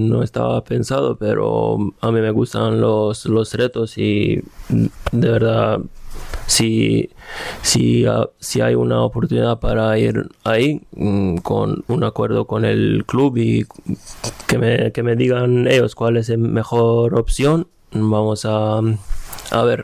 no estaba pensado, pero a mí me gustan los, los retos y de verdad si, si, ah, si hay una oportunidad para ir ahí mm, con un acuerdo con el club y que me, que me digan ellos cuál es la mejor opción, vamos a, a ver.